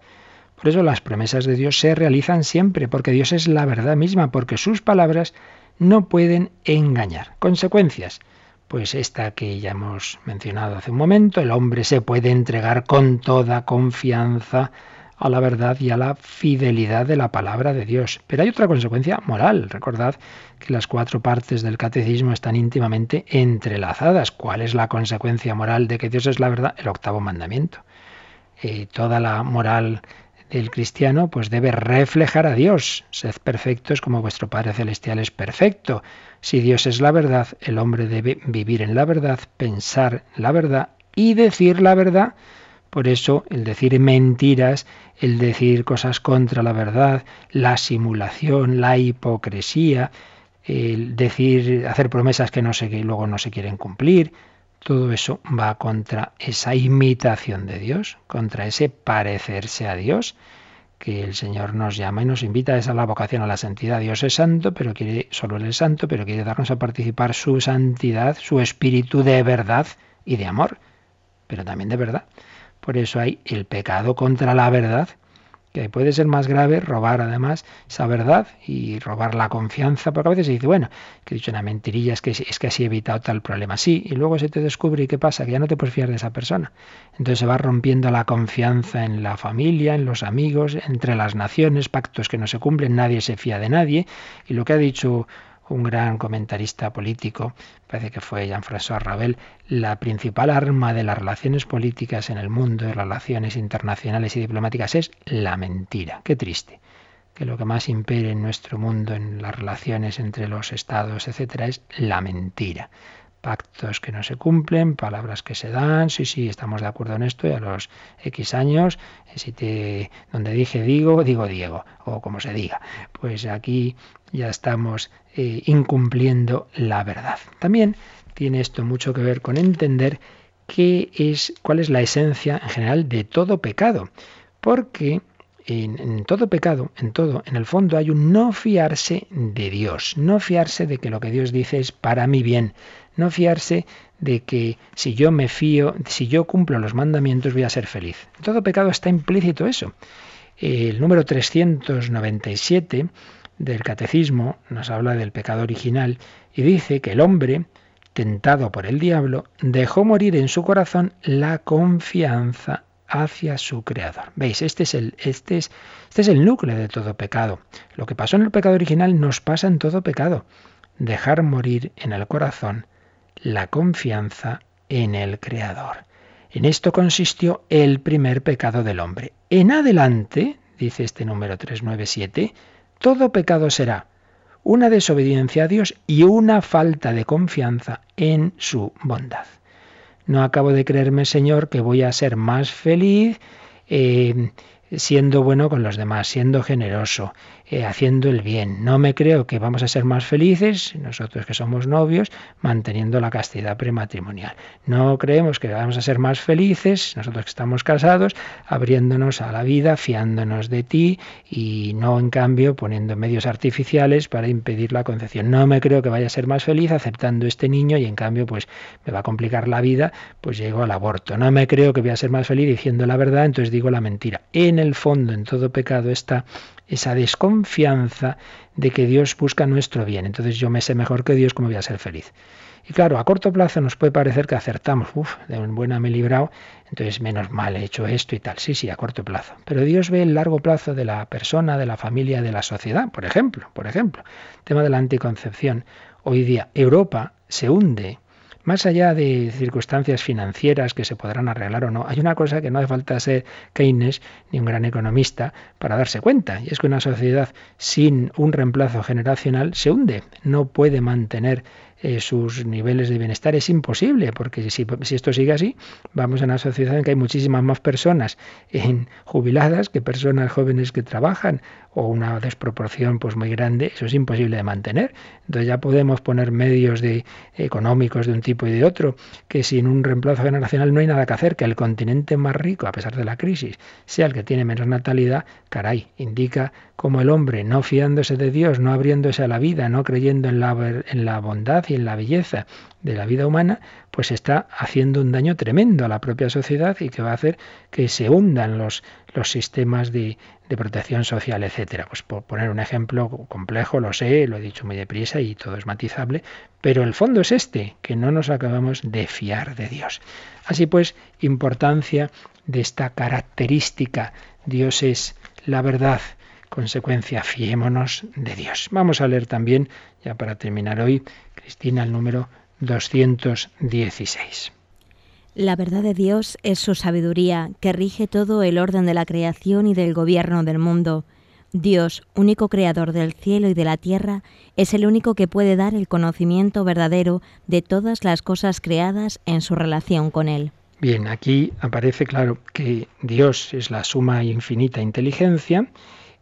Por eso las promesas de Dios se realizan siempre, porque Dios es la verdad misma, porque sus palabras no pueden engañar. Consecuencias pues esta que ya hemos mencionado hace un momento, el hombre se puede entregar con toda confianza a la verdad y a la fidelidad de la palabra de Dios. Pero hay otra consecuencia moral. Recordad que las cuatro partes del catecismo están íntimamente entrelazadas. ¿Cuál es la consecuencia moral de que Dios es la verdad? El octavo mandamiento. Eh, toda la moral del cristiano pues debe reflejar a Dios. Sed perfectos como vuestro Padre Celestial es perfecto. Si Dios es la verdad, el hombre debe vivir en la verdad, pensar la verdad y decir la verdad. Por eso el decir mentiras, el decir cosas contra la verdad, la simulación, la hipocresía, el decir, hacer promesas que no se, que luego no se quieren cumplir, todo eso va contra esa imitación de Dios, contra ese parecerse a Dios que el Señor nos llama y nos invita a la vocación a la santidad. Dios es santo, pero quiere, solo Él es santo, pero quiere darnos a participar su santidad, su espíritu de verdad y de amor, pero también de verdad. Por eso hay el pecado contra la verdad, que puede ser más grave robar además esa verdad y robar la confianza, porque a veces se dice, bueno, que he dicho una mentirilla, es que, es que así he evitado tal problema. Sí, y luego se te descubre y qué pasa, que ya no te puedes fiar de esa persona. Entonces se va rompiendo la confianza en la familia, en los amigos, entre las naciones, pactos que no se cumplen, nadie se fía de nadie. Y lo que ha dicho un gran comentarista político, parece que fue Jean-François Ravel, la principal arma de las relaciones políticas en el mundo, de relaciones internacionales y diplomáticas, es la mentira. Qué triste que lo que más impere en nuestro mundo, en las relaciones entre los estados, etcétera, es la mentira pactos que no se cumplen, palabras que se dan, sí, sí, estamos de acuerdo en esto y a los X años, eh, si te, donde dije digo, digo Diego, o como se diga. Pues aquí ya estamos eh, incumpliendo la verdad. También tiene esto mucho que ver con entender qué es, cuál es la esencia en general de todo pecado, porque en, todo pecado, en todo, en el fondo hay un no fiarse de Dios, no fiarse de que lo que Dios dice es para mi bien, no fiarse de que si yo me fío, si yo cumplo los mandamientos voy a ser feliz. En todo pecado está implícito eso. El número 397 del Catecismo nos habla del pecado original y dice que el hombre tentado por el diablo, dejó morir en su corazón la confianza hacia su creador. ¿Veis? Este es el este es este es el núcleo de todo pecado. Lo que pasó en el pecado original nos pasa en todo pecado. Dejar morir en el corazón la confianza en el creador. En esto consistió el primer pecado del hombre. En adelante, dice este número 397, todo pecado será una desobediencia a Dios y una falta de confianza en su bondad. No acabo de creerme, Señor, que voy a ser más feliz eh, siendo bueno con los demás, siendo generoso, eh, haciendo el bien. No me creo que vamos a ser más felices, nosotros que somos novios, manteniendo la castidad prematrimonial. No creemos que vamos a ser más felices, nosotros que estamos casados, abriéndonos a la vida, fiándonos de ti y no en cambio poniendo medios artificiales para impedir la concepción. No me creo que vaya a ser más feliz aceptando este niño y en cambio pues me va a complicar la vida, pues llego al aborto. No me creo que voy a ser más feliz diciendo la verdad, entonces digo la mentira. En el fondo, en todo pecado está esa desconfianza de que Dios busca nuestro bien. Entonces yo me sé mejor que Dios, ¿cómo voy a ser feliz? Y claro, a corto plazo nos puede parecer que acertamos, Uf, de un buena me he librado, entonces menos mal he hecho esto y tal. Sí, sí, a corto plazo. Pero Dios ve el largo plazo de la persona, de la familia, de la sociedad, por ejemplo, por ejemplo. Tema de la anticoncepción. Hoy día Europa se hunde más allá de circunstancias financieras que se podrán arreglar o no, hay una cosa que no hace falta ser Keynes ni un gran economista para darse cuenta, y es que una sociedad sin un reemplazo generacional se hunde, no puede mantener eh, sus niveles de bienestar. Es imposible, porque si, esto sigue así, vamos a una sociedad en que hay muchísimas más personas en jubiladas que personas jóvenes que trabajan, o una desproporción pues muy grande, eso es imposible de mantener. Entonces ya podemos poner medios de, económicos de un tipo y de otro, que sin un reemplazo generacional no hay nada que hacer, que el continente más rico, a pesar de la crisis, sea el que tiene menos natalidad, caray, indica como el hombre, no fiándose de Dios, no abriéndose a la vida, no creyendo en la, en la bondad y en la belleza de la vida humana, pues está haciendo un daño tremendo a la propia sociedad y que va a hacer que se hundan los, los sistemas de, de protección social, etcétera. Pues por poner un ejemplo complejo, lo sé, lo he dicho muy deprisa y todo es matizable, pero el fondo es este, que no nos acabamos de fiar de Dios. Así pues, importancia de esta característica, Dios es la verdad, consecuencia, fiémonos de Dios. Vamos a leer también, ya para terminar hoy, Cristina, el número 216.
La verdad de Dios es su sabiduría, que rige todo el orden de la creación y del gobierno del mundo. Dios, único creador del cielo y de la tierra, es el único que puede dar el conocimiento verdadero de todas las cosas creadas en su relación con Él.
Bien, aquí aparece claro que Dios es la suma infinita inteligencia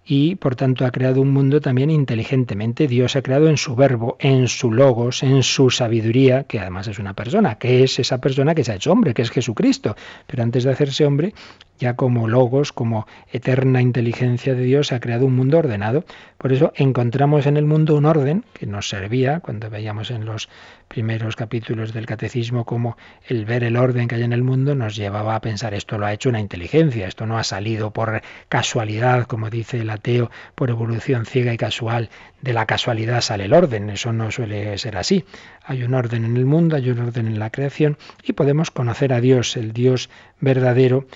y por tanto ha creado un mundo también inteligentemente. Dios ha creado en su verbo, en su logos, en su sabiduría, que además es una persona, que es esa persona que se ha hecho hombre, que es Jesucristo. Pero antes de hacerse hombre, ya como logos, como eterna inteligencia de Dios, ha creado un mundo ordenado. Por eso encontramos en el mundo un orden que nos servía cuando veíamos en los primeros capítulos del catecismo como el ver el orden que hay en el mundo nos llevaba a pensar esto lo ha hecho una inteligencia, esto no ha salido por casualidad, como dice el ateo, por evolución ciega y casual, de la casualidad sale el orden, eso no suele ser así. Hay un orden en el mundo, hay un orden en la creación y podemos conocer a Dios, el Dios verdadero,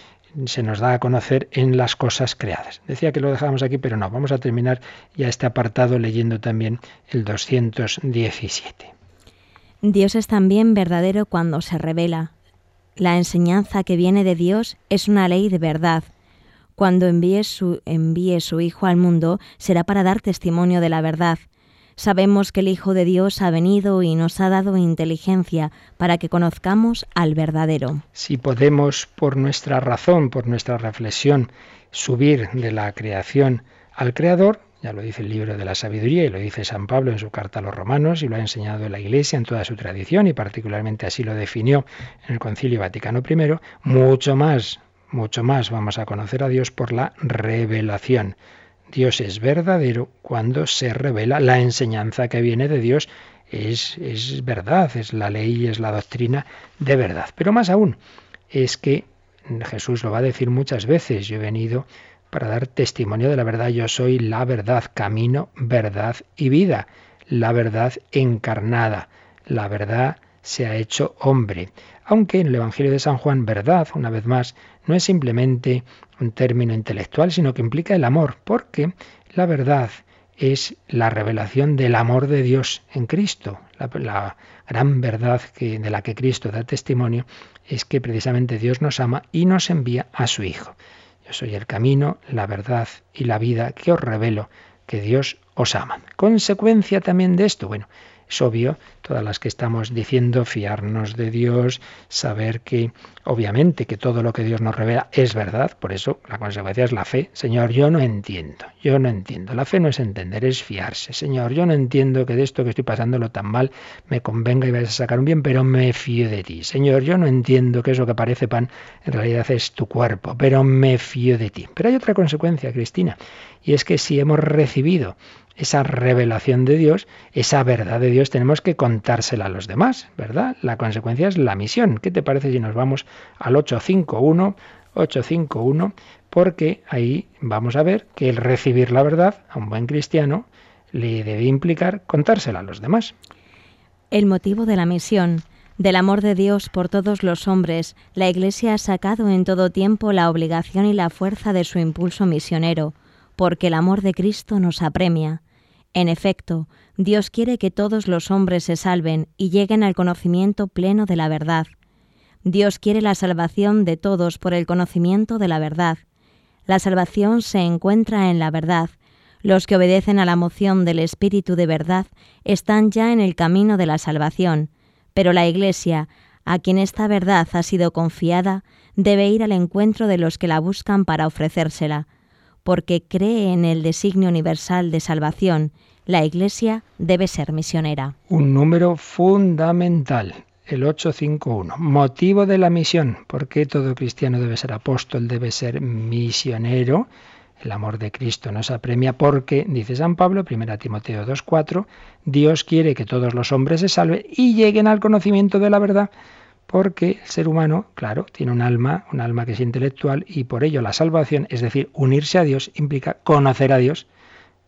se nos da a conocer en las cosas creadas. Decía que lo dejábamos aquí, pero no, vamos a terminar ya este apartado leyendo también el 217.
Dios es también verdadero cuando se revela. La enseñanza que viene de Dios es una ley de verdad. Cuando envíe su, Hijo al mundo será para dar testimonio de la verdad. Sabemos que el Hijo de Dios ha venido y nos ha dado inteligencia para que conozcamos al verdadero.
Si podemos, por nuestra razón, por nuestra reflexión, subir de la creación al Creador, lo dice el libro de la sabiduría y lo dice San Pablo en su carta a los romanos y lo ha enseñado la Iglesia en toda su tradición y particularmente así lo definió en el Concilio Vaticano I. Mucho más, mucho más vamos a conocer a Dios por la revelación. Dios es verdadero cuando se revela la enseñanza que viene de Dios. Es, es verdad, es la ley, es la doctrina de verdad. Pero más aún, es que Jesús lo va a decir muchas veces, yo he venido para dar testimonio de la verdad. Yo soy la verdad, camino, verdad y vida. La verdad encarnada, la verdad se ha hecho hombre. Aunque en el Evangelio de San Juan, verdad, una vez más, no es simplemente un término intelectual, sino que implica el amor, porque la verdad es la revelación del amor de Dios en Cristo. La, gran verdad de la que Cristo da testimonio es que precisamente Dios nos ama y nos envía a su Hijo. Yo soy el camino, la verdad y la vida que os revelo que Dios os ama. Consecuencia también de esto, bueno, es obvio, todas las que estamos diciendo, fiarnos de Dios, saber que obviamente que todo lo que Dios nos revela es verdad, por eso la consecuencia es la fe. Señor, yo no entiendo, yo no entiendo. La fe no es entender, es fiarse. Señor, yo no entiendo que de esto que estoy pasándolo tan mal me convenga y vayas a sacar un bien, pero me fío de ti. Señor, yo no entiendo que eso que parece pan en realidad es tu cuerpo, pero me fío de ti. Pero hay otra consecuencia, Cristina, y es que si hemos recibido esa revelación de Dios, esa verdad de Dios, tenemos que contársela a los demás, ¿verdad? La consecuencia es la misión. ¿Qué te parece si nos vamos al 851? 851, porque ahí vamos a ver que el recibir la verdad a un buen cristiano le debe implicar contársela a los demás.
El motivo de la misión, del amor de Dios por todos los hombres, la Iglesia ha sacado en todo tiempo la obligación y la fuerza de su impulso misionero, porque el amor de Cristo nos apremia. En efecto, Dios quiere que todos los hombres se salven y lleguen al conocimiento pleno de la verdad. Dios quiere la salvación de todos por el conocimiento de la verdad. La salvación se encuentra en la verdad. Los que obedecen a la moción del Espíritu de verdad están ya en el camino de la salvación, pero la Iglesia, a quien esta verdad ha sido confiada, debe ir al encuentro de los que la buscan para ofrecérsela porque cree en el designio universal de salvación, la Iglesia debe ser misionera.
Un número fundamental, el 851. Motivo de la misión. ¿Por qué todo cristiano debe ser apóstol, debe ser misionero? El amor de Cristo nos apremia porque, dice San Pablo, 1 Timoteo 2.4, Dios quiere que todos los hombres se salven y lleguen al conocimiento de la verdad porque el ser humano, claro, tiene un alma, un alma que es intelectual y por ello la salvación, es decir, unirse a Dios, implica conocer a Dios.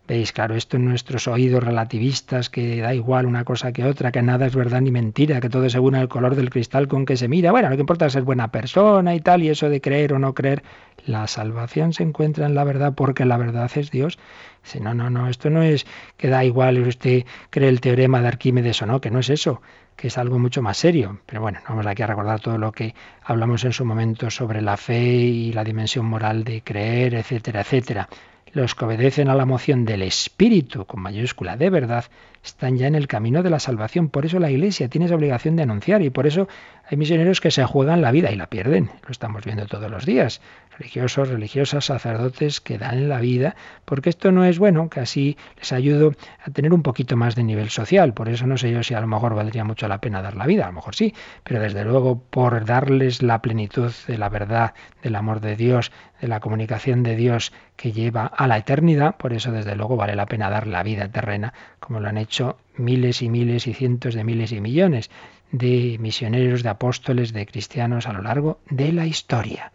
Veis, claro, esto en nuestros oídos relativistas, que da igual una cosa que otra, que nada es verdad ni mentira, que todo según el color del cristal con que se mira. Bueno, lo que importa es ser buena persona y tal, y eso de creer o no creer. La salvación se encuentra en la verdad porque la verdad es Dios. Si no, no, no, esto no es que da igual usted cree el teorema de Arquímedes o no, que no es eso que es algo mucho más serio. Pero bueno, vamos aquí a recordar todo lo que hablamos en su momento sobre la fe y la dimensión moral de creer, etcétera, etcétera. Los que obedecen a la moción del Espíritu, con mayúscula de verdad, están ya en el camino de la salvación. Por eso la Iglesia tiene esa obligación de anunciar y por eso hay misioneros que se juegan la vida y la pierden. Lo estamos viendo todos los días religiosos, religiosas, sacerdotes que dan la vida, porque esto no es bueno, que así les ayudo a tener un poquito más de nivel social. Por eso no sé yo si a lo mejor valdría mucho la pena dar la vida, a lo mejor sí, pero desde luego por darles la plenitud de la verdad, del amor de Dios, de la comunicación de Dios que lleva a la eternidad, por eso desde luego vale la pena dar la vida terrena, como lo han hecho miles y miles y cientos de miles y millones de misioneros, de apóstoles, de cristianos a lo largo de la historia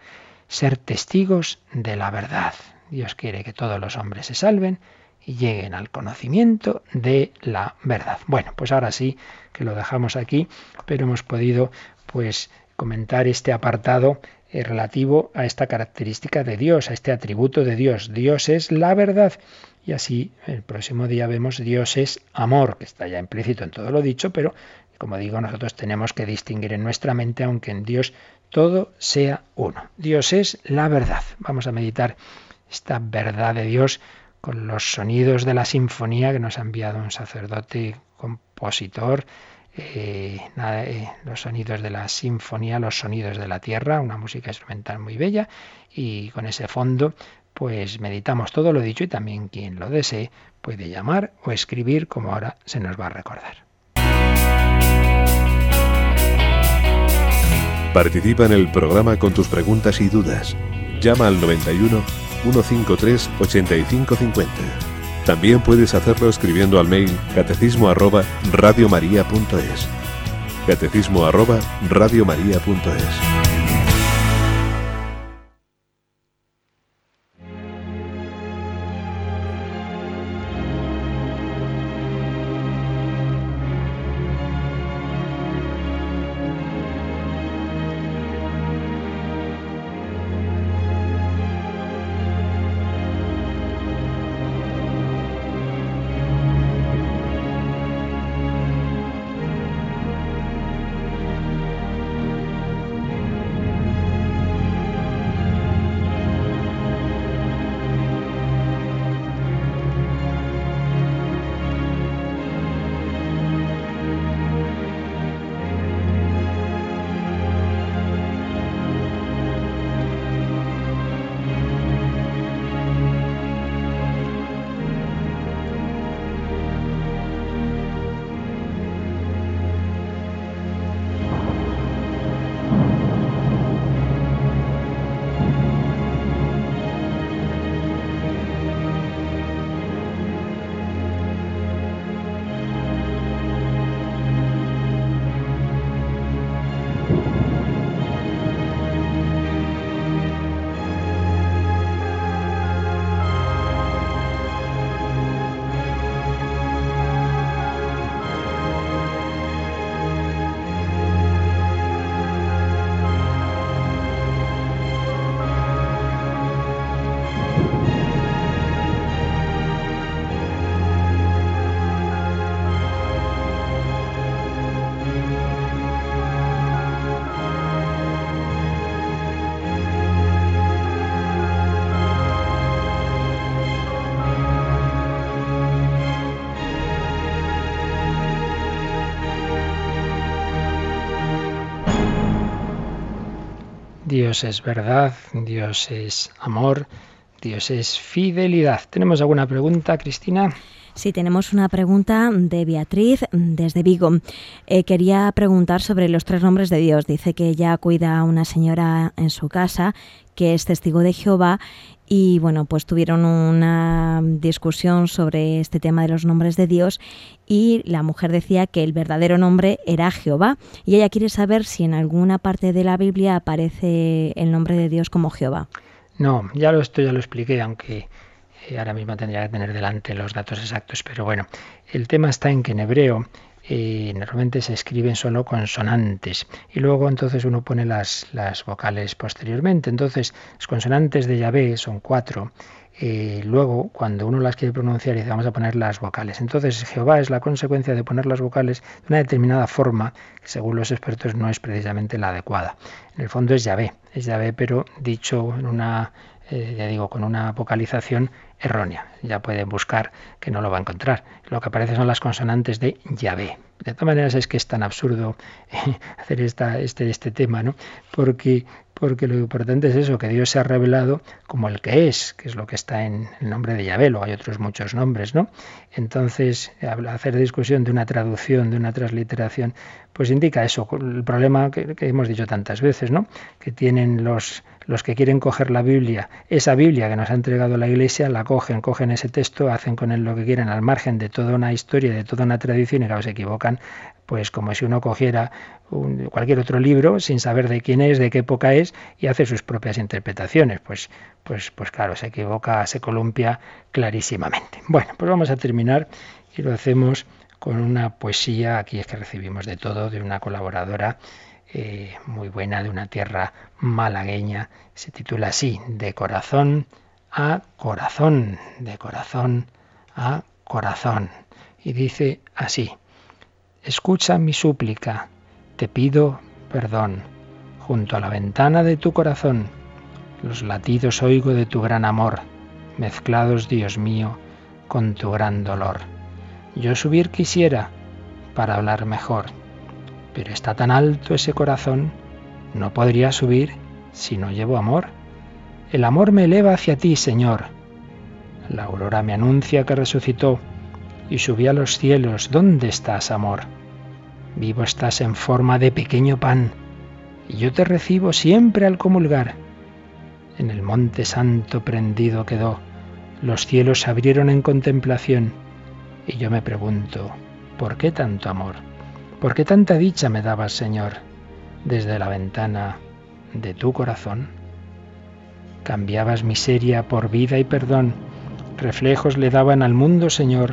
ser testigos de la verdad. Dios quiere que todos los hombres se salven y lleguen al conocimiento de la verdad. Bueno, pues ahora sí que lo dejamos aquí, pero hemos podido pues comentar este apartado eh, relativo a esta característica de Dios, a este atributo de Dios. Dios es la verdad. Y así el próximo día vemos Dios es amor, que está ya implícito en todo lo dicho, pero como digo, nosotros tenemos que distinguir en nuestra mente, aunque en Dios todo sea uno. Dios es la verdad. Vamos a meditar esta verdad de Dios con los sonidos de la sinfonía que nos ha enviado un sacerdote compositor. Eh, eh, los sonidos de la sinfonía, los sonidos de la tierra, una música instrumental muy bella y con ese fondo pues meditamos todo lo dicho y también quien lo desee puede llamar o escribir como ahora se nos va a recordar.
Participa en el programa con tus preguntas y dudas. Llama al 91 153 8550. También puedes hacerlo escribiendo al mail catecismo arroba radiomaria.es. Catecismo arroba radiomaria.es.
Dios es verdad, Dios es amor, Dios es fidelidad. ¿Tenemos alguna pregunta, Cristina?
Sí, tenemos una pregunta de Beatriz desde Vigo. Eh, quería preguntar sobre los tres nombres de Dios. Dice que ella cuida a una señora en su casa que es testigo de Jehová y bueno, pues tuvieron una discusión sobre este tema de los nombres de Dios y la mujer decía que el verdadero nombre era Jehová y ella quiere saber si en alguna parte de la Biblia aparece el nombre de Dios como Jehová.
No, ya lo esto ya lo expliqué, aunque eh, ahora mismo tendría que tener delante los datos exactos, pero bueno, el tema está en que en hebreo eh, normalmente se escriben solo consonantes y luego entonces uno pone las, vocales posteriormente. Entonces, las consonantes de Yahvé son cuatro. Eh, luego, cuando uno las quiere pronunciar, dice vamos a poner las vocales. Entonces, Jehová es la consecuencia de poner las vocales de una determinada forma, que según los expertos no es precisamente la adecuada. En el fondo es Yahvé, es Yahvé, pero dicho en una, ya digo, con una vocalización errónea. Ya pueden buscar que no lo va a encontrar. Lo que aparece son las consonantes de Yahvé. De todas maneras es que es tan absurdo eh, hacer este, este tema, ¿no? Porque, porque lo importante es eso, que Dios se ha revelado como el que es, que es lo que está en el nombre de Yahvé, luego hay otros muchos nombres, ¿no? Entonces, hacer discusión de una traducción, de una transliteración, pues indica eso, el problema que, que hemos dicho tantas veces, ¿no? Que tienen los los que quieren coger la Biblia, esa Biblia que nos ha entregado la Iglesia, la cogen, cogen ese texto, hacen con él lo que quieren al margen de toda una historia, de toda una tradición y claro, se equivocan, pues como si uno cogiera cualquier otro libro sin saber de quién es, de qué época es y hace sus propias interpretaciones. Pues, pues, pues claro, se equivoca, se columpia clarísimamente. Bueno, pues vamos a terminar y lo hacemos con una poesía, aquí es que recibimos de todo, de una colaboradora eh, muy buena de una tierra malagueña. Se titula así, De corazón a corazón, de corazón a corazón. Y dice así, Escucha mi súplica, te pido perdón. Junto a la ventana de tu corazón, los latidos oigo de tu gran amor, mezclados, Dios mío, con tu gran dolor. Yo subir quisiera para hablar mejor pero está tan alto ese corazón, no podría subir si no llevo amor. El amor me eleva hacia ti, Señor. La aurora me anuncia que resucitó y subí a los cielos. ¿Dónde estás, amor? Vivo estás en forma de pequeño pan, y yo te recibo siempre al comulgar. En el monte santo prendido quedó, los cielos se abrieron en contemplación, y yo me pregunto, ¿por qué tanto amor? ¿Por qué tanta dicha me dabas, Señor, desde la ventana de tu corazón? Cambiabas miseria por vida y perdón, reflejos le daban al mundo, Señor,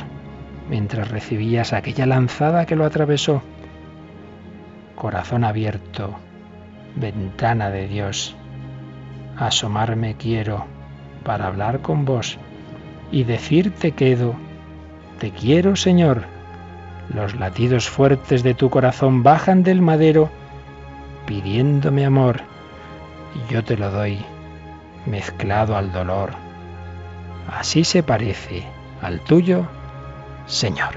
mientras recibías aquella lanzada que lo atravesó. Corazón abierto, ventana de Dios, asomarme quiero para hablar con vos y decirte quedo, te quiero, Señor, los latidos fuertes de tu corazón bajan del madero pidiéndome amor y yo te lo doy mezclado al dolor. Así se parece al tuyo, Señor.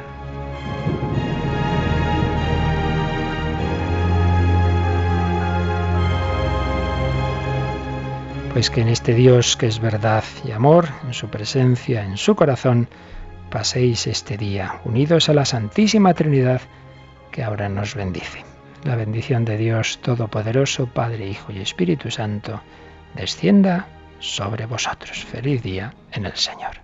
Pues que en este Dios que es verdad y amor, en su presencia, en su corazón, paséis este día unidos a la Santísima Trinidad que ahora nos bendice. La bendición de Dios Todopoderoso, Padre, Hijo y Espíritu Santo, descienda sobre vosotros. Feliz día en el Señor.